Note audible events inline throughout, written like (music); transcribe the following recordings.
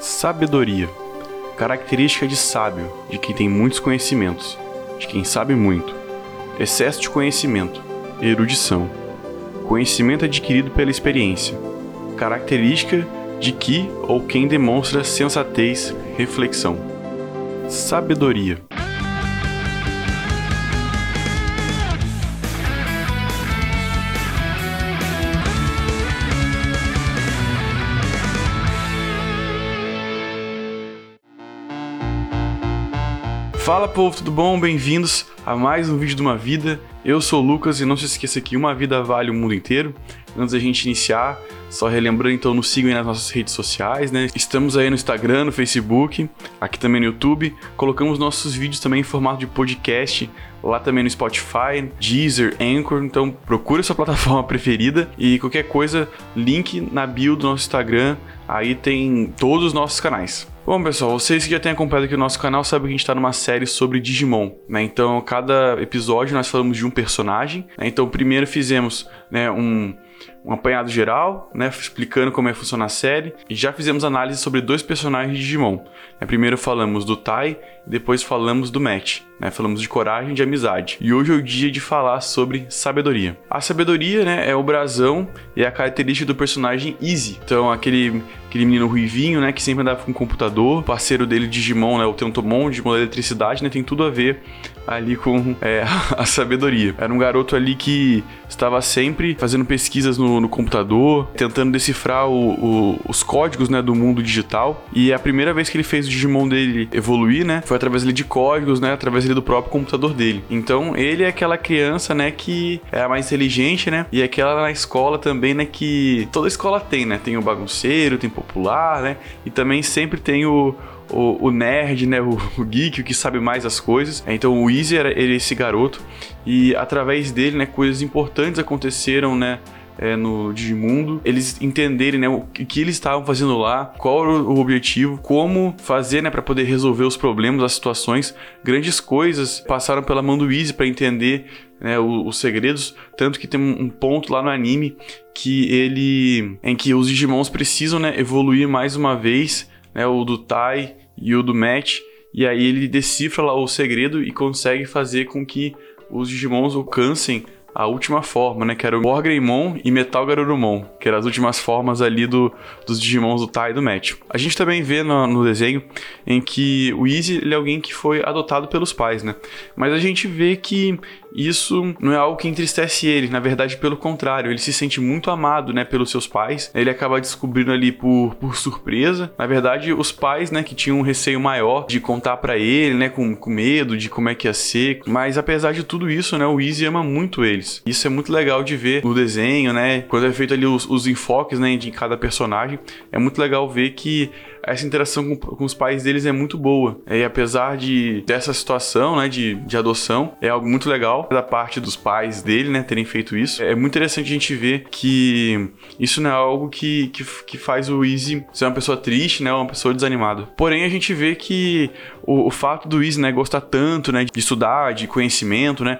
Sabedoria. Característica de sábio, de quem tem muitos conhecimentos, de quem sabe muito. Excesso de conhecimento. Erudição. Conhecimento adquirido pela experiência. Característica de que ou quem demonstra sensatez, reflexão. Sabedoria. Fala povo, tudo bom? Bem-vindos a mais um vídeo de uma vida. Eu sou o Lucas e não se esqueça que uma vida vale o mundo inteiro. Antes da gente iniciar, só relembrando, então nos sigam aí nas nossas redes sociais, né? Estamos aí no Instagram, no Facebook, aqui também no YouTube. Colocamos nossos vídeos também em formato de podcast, lá também no Spotify, Deezer, Anchor. Então procure sua (laughs) plataforma preferida e qualquer coisa, link na bio do nosso Instagram. Aí tem todos os nossos canais. Bom, pessoal, vocês que já têm acompanhado aqui o nosso canal sabem que a gente está numa série sobre Digimon, né? Então, cada episódio nós falamos de um personagem. Né? Então, primeiro fizemos né, um, um apanhado geral, né, explicando como é que funciona a série, e já fizemos análise sobre dois personagens de Digimon. Né, primeiro falamos do Tai, depois falamos do Matt, né, falamos de coragem e de amizade. E hoje é o dia de falar sobre sabedoria. A sabedoria, né, é o brasão e a característica do personagem Easy. Então, aquele, aquele menino ruivinho, né, que sempre andava com um computador, parceiro dele Digimon, né, o Tentomon, Digimon da eletricidade, né, tem tudo a ver ali com é, (laughs) a sabedoria. Era um garoto ali que estava sempre fazendo pesquisas no, no computador, tentando decifrar o, o, os códigos né, do mundo digital. E a primeira vez que ele fez o Digimon dele evoluir, né, foi através ali de códigos, né, através ali do próprio computador dele. Então ele é aquela criança, né, que é a mais inteligente, né, e é aquela na escola também, né, que toda escola tem, né, tem o bagunceiro, tem popular, né, e também sempre tem o o, o nerd, né, o, o, geek, o que sabe mais as coisas. Então o Easy era ele, esse garoto e através dele, né, coisas importantes aconteceram, né, é, no Digimundo, eles entenderem né, o que eles estavam fazendo lá, qual era o objetivo, como fazer né, para poder resolver os problemas, as situações. Grandes coisas passaram pela mão do Easy para entender né, os, os, segredos, tanto que tem um ponto lá no anime que ele em que os Digimons precisam né, evoluir mais uma vez né, o do Tai e o do Matt, e aí ele decifra lá o segredo e consegue fazer com que os Digimons alcancem a última forma, né? Que era o Morgreymon e Metal Garurumon, que eram as últimas formas ali do, dos Digimons do Tai e do Match. A gente também vê no, no desenho em que o Easy é alguém que foi adotado pelos pais, né? Mas a gente vê que isso não é algo que entristece ele, na verdade, pelo contrário, ele se sente muito amado, né, pelos seus pais. Ele acaba descobrindo ali por, por surpresa. Na verdade, os pais, né, que tinham um receio maior de contar para ele, né, com, com medo de como é que ia ser. Mas apesar de tudo isso, né, o Easy ama muito eles. Isso é muito legal de ver no desenho, né? Quando é feito ali os, os enfoques, né, de cada personagem, é muito legal ver que essa interação com, com, os pais deles é muito boa. E apesar de dessa situação, né, de, de adoção, é algo muito legal da parte dos pais dele, né, terem feito isso. É muito interessante a gente ver que isso não é algo que, que, que faz o Easy ser uma pessoa triste, né, uma pessoa desanimada. Porém, a gente vê que o, o fato do Easy, né, gostar tanto, né, de estudar, de conhecimento, né,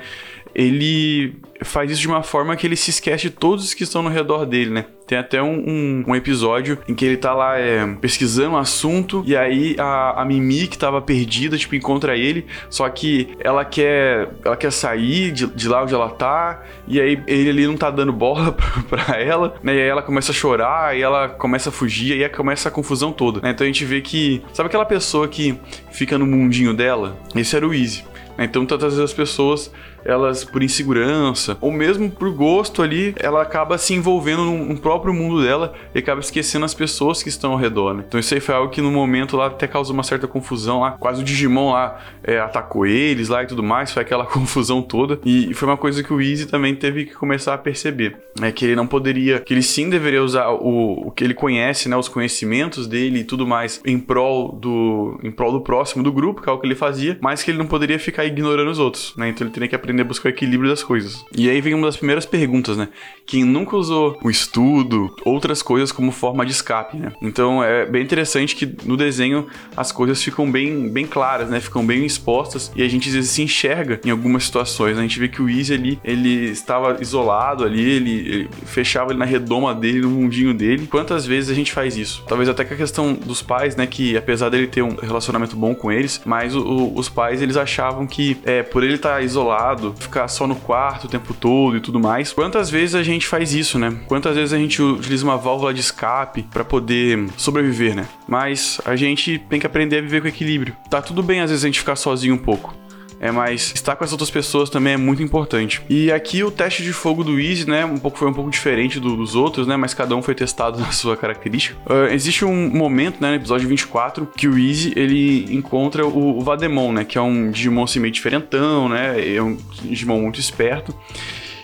ele faz isso de uma forma que ele se esquece de todos os que estão no redor dele, né? Tem até um, um, um episódio em que ele tá lá é, pesquisando um assunto e aí a, a Mimi, que tava perdida, tipo, encontra ele, só que ela quer, ela quer sair de, de lá onde ela tá e aí ele ali não tá dando bola (laughs) pra, pra ela, né? E aí ela começa a chorar e ela começa a fugir e aí começa a confusão toda, né? Então a gente vê que, sabe aquela pessoa que fica no mundinho dela? Esse era o Easy. Né? Então, vezes as pessoas elas por insegurança ou mesmo por gosto ali, ela acaba se envolvendo no, próprio mundo dela e acaba esquecendo as pessoas que estão ao redor, né? Então isso aí foi algo que no momento lá até causou uma certa confusão lá, quase o Digimon lá é, atacou eles lá e tudo mais, foi aquela (laughs) confusão toda e foi uma coisa que o Easy também teve que começar a perceber, né? Que ele não poderia, que ele sim deveria usar o, o que ele conhece, né? Os conhecimentos dele e tudo mais em prol do, em prol do próximo do grupo, que é o que ele fazia, mas que ele não poderia ficar ignorando os outros, né? Então ele teria que aprender a buscar o equilíbrio das coisas. E aí vem uma das primeiras perguntas, né? Quem nunca usou o estudo, outras coisas como forma de escape, né? Então é bem interessante que no desenho as coisas ficam bem, bem claras, né? Ficam bem expostas e a gente às vezes se enxerga em algumas situações. Né? A gente vê que o Easy ali, ele estava isolado ali, ele, ele fechava ele na redoma dele, no mundinho dele. Quantas vezes a gente faz isso? Talvez até com a questão dos pais, né? Que apesar dele ter um relacionamento bom com eles, mas o, o, os pais eles achavam que é, por ele estar isolado, ficar só no quarto o tempo todo e tudo mais. Quantas vezes a gente faz isso, né? Quantas vezes a gente utiliza uma válvula de escape para poder sobreviver, né? Mas a gente tem que aprender a viver com equilíbrio. Tá tudo bem às vezes a gente ficar sozinho um pouco. É, mas estar com as outras pessoas também é muito importante. E aqui o teste de fogo do Easy, né, um pouco, foi um pouco diferente do, dos outros, né, mas cada um foi testado (laughs) na sua característica. Uh, existe um momento, né, no episódio 24, que o Easy, ele encontra o, o Vademon, né, que é um Digimon assim meio diferentão, né, é um Digimon muito esperto.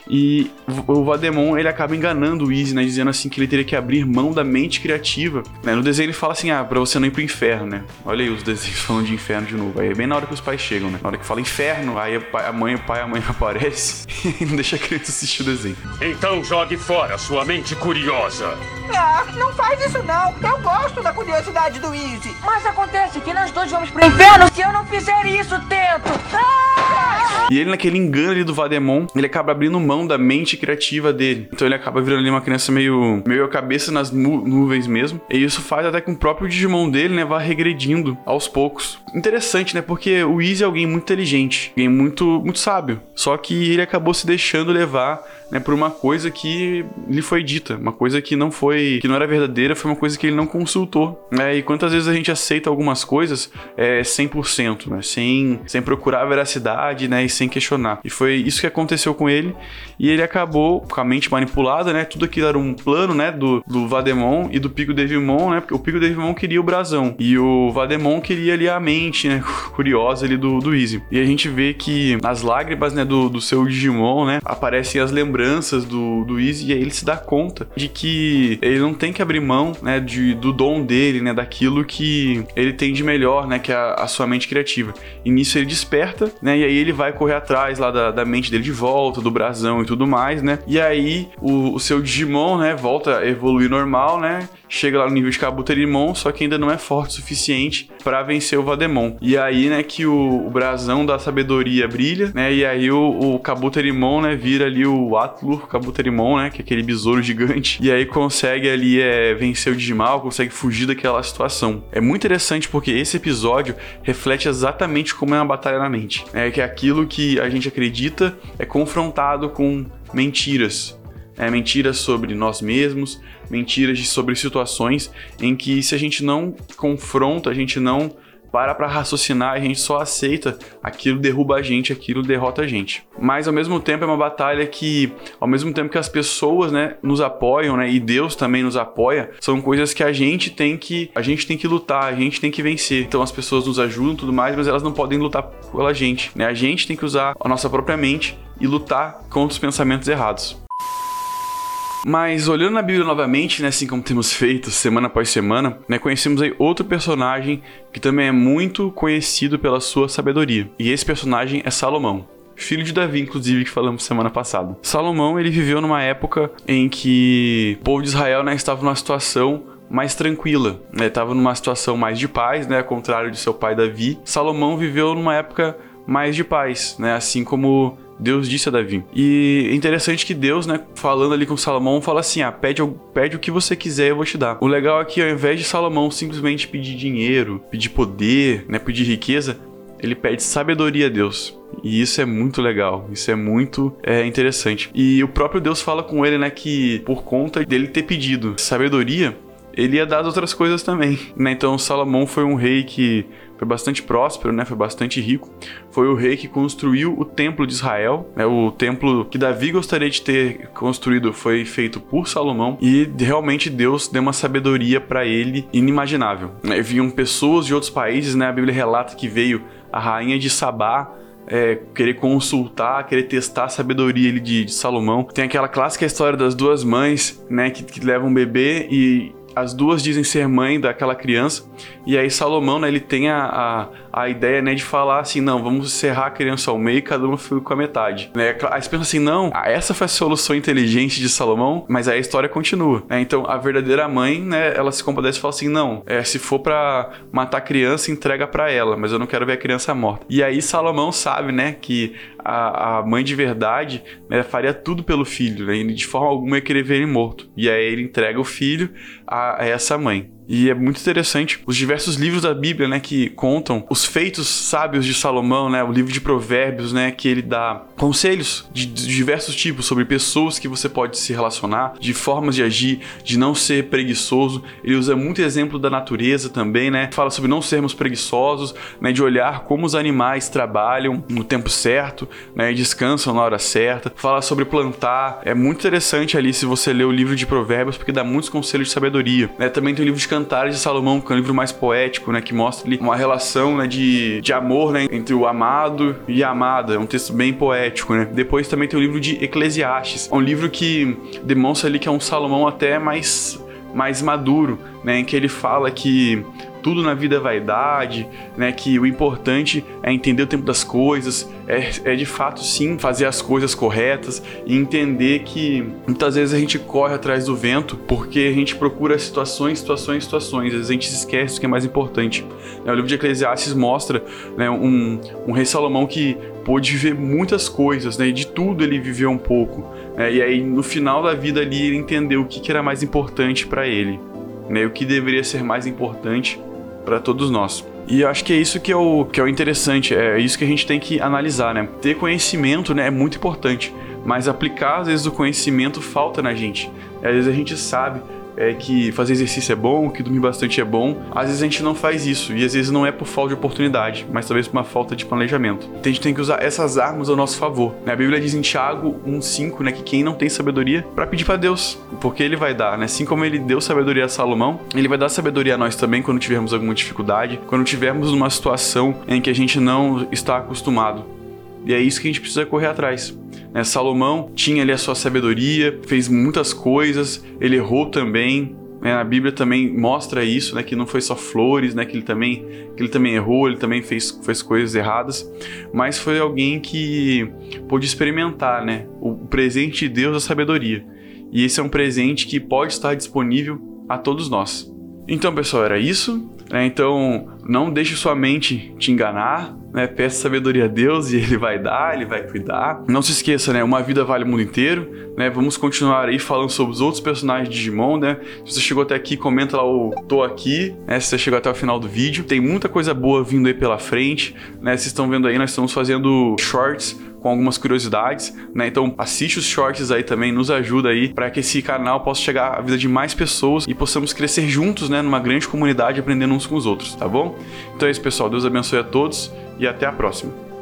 E o Vademon, ele acaba enganando o Easy, né? Dizendo assim que ele teria que abrir mão da mente criativa. Né? No desenho ele fala assim, ah, pra você não ir pro inferno, né? Olha aí os desenhos (laughs) falando de inferno de novo. Aí é bem na hora que os pais chegam, né? Na hora que fala inferno, aí a mãe, o pai, a mãe (laughs) aparece (laughs) e não deixa a criança assistir o desenho. Então jogue fora sua mente curiosa. Ah, não faz isso não. Eu gosto da curiosidade do Easy. Mas acontece que nós dois vamos pro inferno se eu não fizer isso, Tento. Ah! E ele, naquele engano ali do Vademon, ele acaba abrindo mão da mente criativa dele. Então ele acaba virando ali uma criança meio, meio a cabeça nas nu nuvens mesmo. E isso faz até que o próprio Digimon dele, né, vá regredindo aos poucos. Interessante, né? Porque o Easy é alguém muito inteligente, alguém muito, muito sábio. Só que ele acabou se deixando levar né, por uma coisa que lhe foi dita, uma coisa que não foi, que não era verdadeira, foi uma coisa que ele não consultou. Né? E quantas vezes a gente aceita algumas coisas é, 100%, né? sem, sem procurar a veracidade né? e sem questionar. E foi isso que aconteceu com ele, e ele acabou com a mente manipulada, né? Tudo aquilo era um plano né? do, do Vademon e do Pico Devimon, né? Porque o Pico Devimon queria o brasão, e o Vademon queria ali a mente né? (laughs) curiosa ali do, do Easy. E a gente vê que nas lágrimas né? do, do seu Digimon, né? aparecem as lembranças lembranças do, do Easy e aí ele se dá conta de que ele não tem que abrir mão, né, de, do dom dele, né, daquilo que ele tem de melhor, né, que é a, a sua mente criativa. E nisso ele desperta, né, e aí ele vai correr atrás lá da, da mente dele de volta, do brasão e tudo mais, né, e aí o, o seu Digimon, né, volta a evoluir normal, né, chega lá no nível de Kabuterimon, só que ainda não é forte o suficiente para vencer o Vademon. E aí, né, que o, o brasão da sabedoria brilha, né, e aí o, o Kabuterimon, né, vira ali o Atlur Kabuterimon, né, que é aquele besouro gigante, e aí consegue ali é, vencer o Digimal, consegue fugir daquela situação. É muito interessante porque esse episódio reflete exatamente como é uma batalha na mente. É que é aquilo que a gente acredita é confrontado com mentiras, é, mentiras sobre nós mesmos, mentiras sobre situações em que se a gente não confronta, a gente não para para raciocinar, a gente só aceita, aquilo derruba a gente, aquilo derrota a gente. Mas ao mesmo tempo é uma batalha que, ao mesmo tempo que as pessoas, né, nos apoiam, né, e Deus também nos apoia, são coisas que a gente tem que, a gente tem que lutar, a gente tem que vencer. Então as pessoas nos ajudam, tudo mais, mas elas não podem lutar pela gente, né? A gente tem que usar a nossa própria mente e lutar contra os pensamentos errados. Mas olhando na Bíblia novamente, né, assim como temos feito semana após semana, né, conhecemos aí outro personagem que também é muito conhecido pela sua sabedoria. E esse personagem é Salomão filho de Davi, inclusive, que falamos semana passada. Salomão, ele viveu numa época em que o povo de Israel né, estava numa situação mais tranquila, né? Estava numa situação mais de paz, né? Ao contrário de seu pai Davi. Salomão viveu numa época mais de paz, né? Assim como Deus disse a Davi. E é interessante que Deus, né, falando ali com Salomão, fala assim: ah, pede, pede o que você quiser, eu vou te dar. O legal é ao invés de Salomão simplesmente pedir dinheiro, pedir poder, né, pedir riqueza, ele pede sabedoria a Deus. E isso é muito legal, isso é muito é, interessante. E o próprio Deus fala com ele, né, que por conta dele ter pedido sabedoria, ele ia dar outras coisas também. Né? Então Salomão foi um rei que foi bastante próspero, né? Foi bastante rico. Foi o rei que construiu o templo de Israel, né? O templo que Davi gostaria de ter construído foi feito por Salomão e realmente Deus deu uma sabedoria para ele inimaginável. Né? Vinham pessoas de outros países, né? A Bíblia relata que veio a rainha de Sabá é, querer consultar, querer testar a sabedoria de, de, Salomão. Tem aquela clássica história das duas mães, né, que, que levam um bebê e as duas dizem ser mãe daquela criança, e aí Salomão, né, ele tem a, a, a ideia, né, de falar assim, não, vamos serrar a criança ao meio e cada uma fica com a metade, né? Aí você pensa assim, não, essa foi a solução inteligente de Salomão, mas aí a história continua, né? Então, a verdadeira mãe, né, ela se compadece e fala assim, não, é, se for para matar a criança, entrega para ela, mas eu não quero ver a criança morta. E aí Salomão sabe, né, que a, a mãe de verdade né, faria tudo pelo filho, né, e de forma alguma ia querer ver ele morto. E aí ele entrega o filho a, a essa mãe. E é muito interessante os diversos livros da Bíblia, né, que contam os feitos sábios de Salomão, né, o livro de Provérbios, né, que ele dá conselhos de, diversos tipos sobre pessoas que você pode se relacionar, de formas de agir, de não ser preguiçoso. Ele usa muito exemplo da natureza também, né? Fala sobre não sermos preguiçosos, né, de olhar como os animais trabalham no tempo certo, né, e descansam na hora certa. Fala sobre plantar. É muito interessante ali se você ler o livro de Provérbios porque dá muitos conselhos de sabedoria, né? Também tem o livro de Cantares de Salomão, que é um livro mais poético, né, que mostra ali uma relação, né, de, de amor, né, entre o amado e a amada. É um texto bem poético, né? Depois também tem o livro de Eclesiastes, é um livro que demonstra ali que é um Salomão até mais mais maduro, né, em que ele fala que tudo na vida é vaidade, né? Que o importante é entender o tempo das coisas, é, é de fato sim fazer as coisas corretas e entender que muitas vezes a gente corre atrás do vento porque a gente procura situações, situações, situações. Às vezes a gente esquece do que é mais importante. Né, o livro de Eclesiastes mostra né, um, um rei Salomão que pôde viver muitas coisas, né? E de tudo ele viveu um pouco. Né, e aí no final da vida ali ele entendeu o que, que era mais importante para ele. Né, o que deveria ser mais importante para todos nós. E eu acho que é isso que é, o, que é o interessante, é isso que a gente tem que analisar, né? Ter conhecimento né, é muito importante, mas aplicar às vezes o conhecimento falta na gente. Às vezes a gente sabe é que fazer exercício é bom, que dormir bastante é bom. Às vezes a gente não faz isso e às vezes não é por falta de oportunidade, mas talvez por uma falta de planejamento. Então a gente tem que usar essas armas ao nosso favor. Né? A Bíblia diz em Tiago 1:5, né, que quem não tem sabedoria para pedir para Deus, porque ele vai dar, né? Assim como ele deu sabedoria a Salomão, ele vai dar sabedoria a nós também quando tivermos alguma dificuldade, quando tivermos numa situação em que a gente não está acostumado. E é isso que a gente precisa correr atrás. Né? Salomão tinha ali a sua sabedoria, fez muitas coisas, ele errou também. Né? A Bíblia também mostra isso, né? que não foi só flores, né? que, ele também, que ele também errou, ele também fez, fez coisas erradas, mas foi alguém que pôde experimentar né? o presente de Deus, a sabedoria. E esse é um presente que pode estar disponível a todos nós. Então, pessoal, era isso. Né? Então, não deixe sua mente te enganar. Né? Peça sabedoria a Deus e Ele vai dar, Ele vai cuidar. Não se esqueça, né? Uma vida vale o mundo inteiro. Né? Vamos continuar aí falando sobre os outros personagens de Digimon, né? Se você chegou até aqui, comenta lá o tô aqui, né? Se você chegou até o final do vídeo. Tem muita coisa boa vindo aí pela frente, né? Vocês estão vendo aí, nós estamos fazendo shorts com algumas curiosidades, né? Então assiste os shorts aí também, nos ajuda aí para que esse canal possa chegar à vida de mais pessoas e possamos crescer juntos, né, numa grande comunidade aprendendo uns com os outros, tá bom? Então é isso, pessoal. Deus abençoe a todos e até a próxima.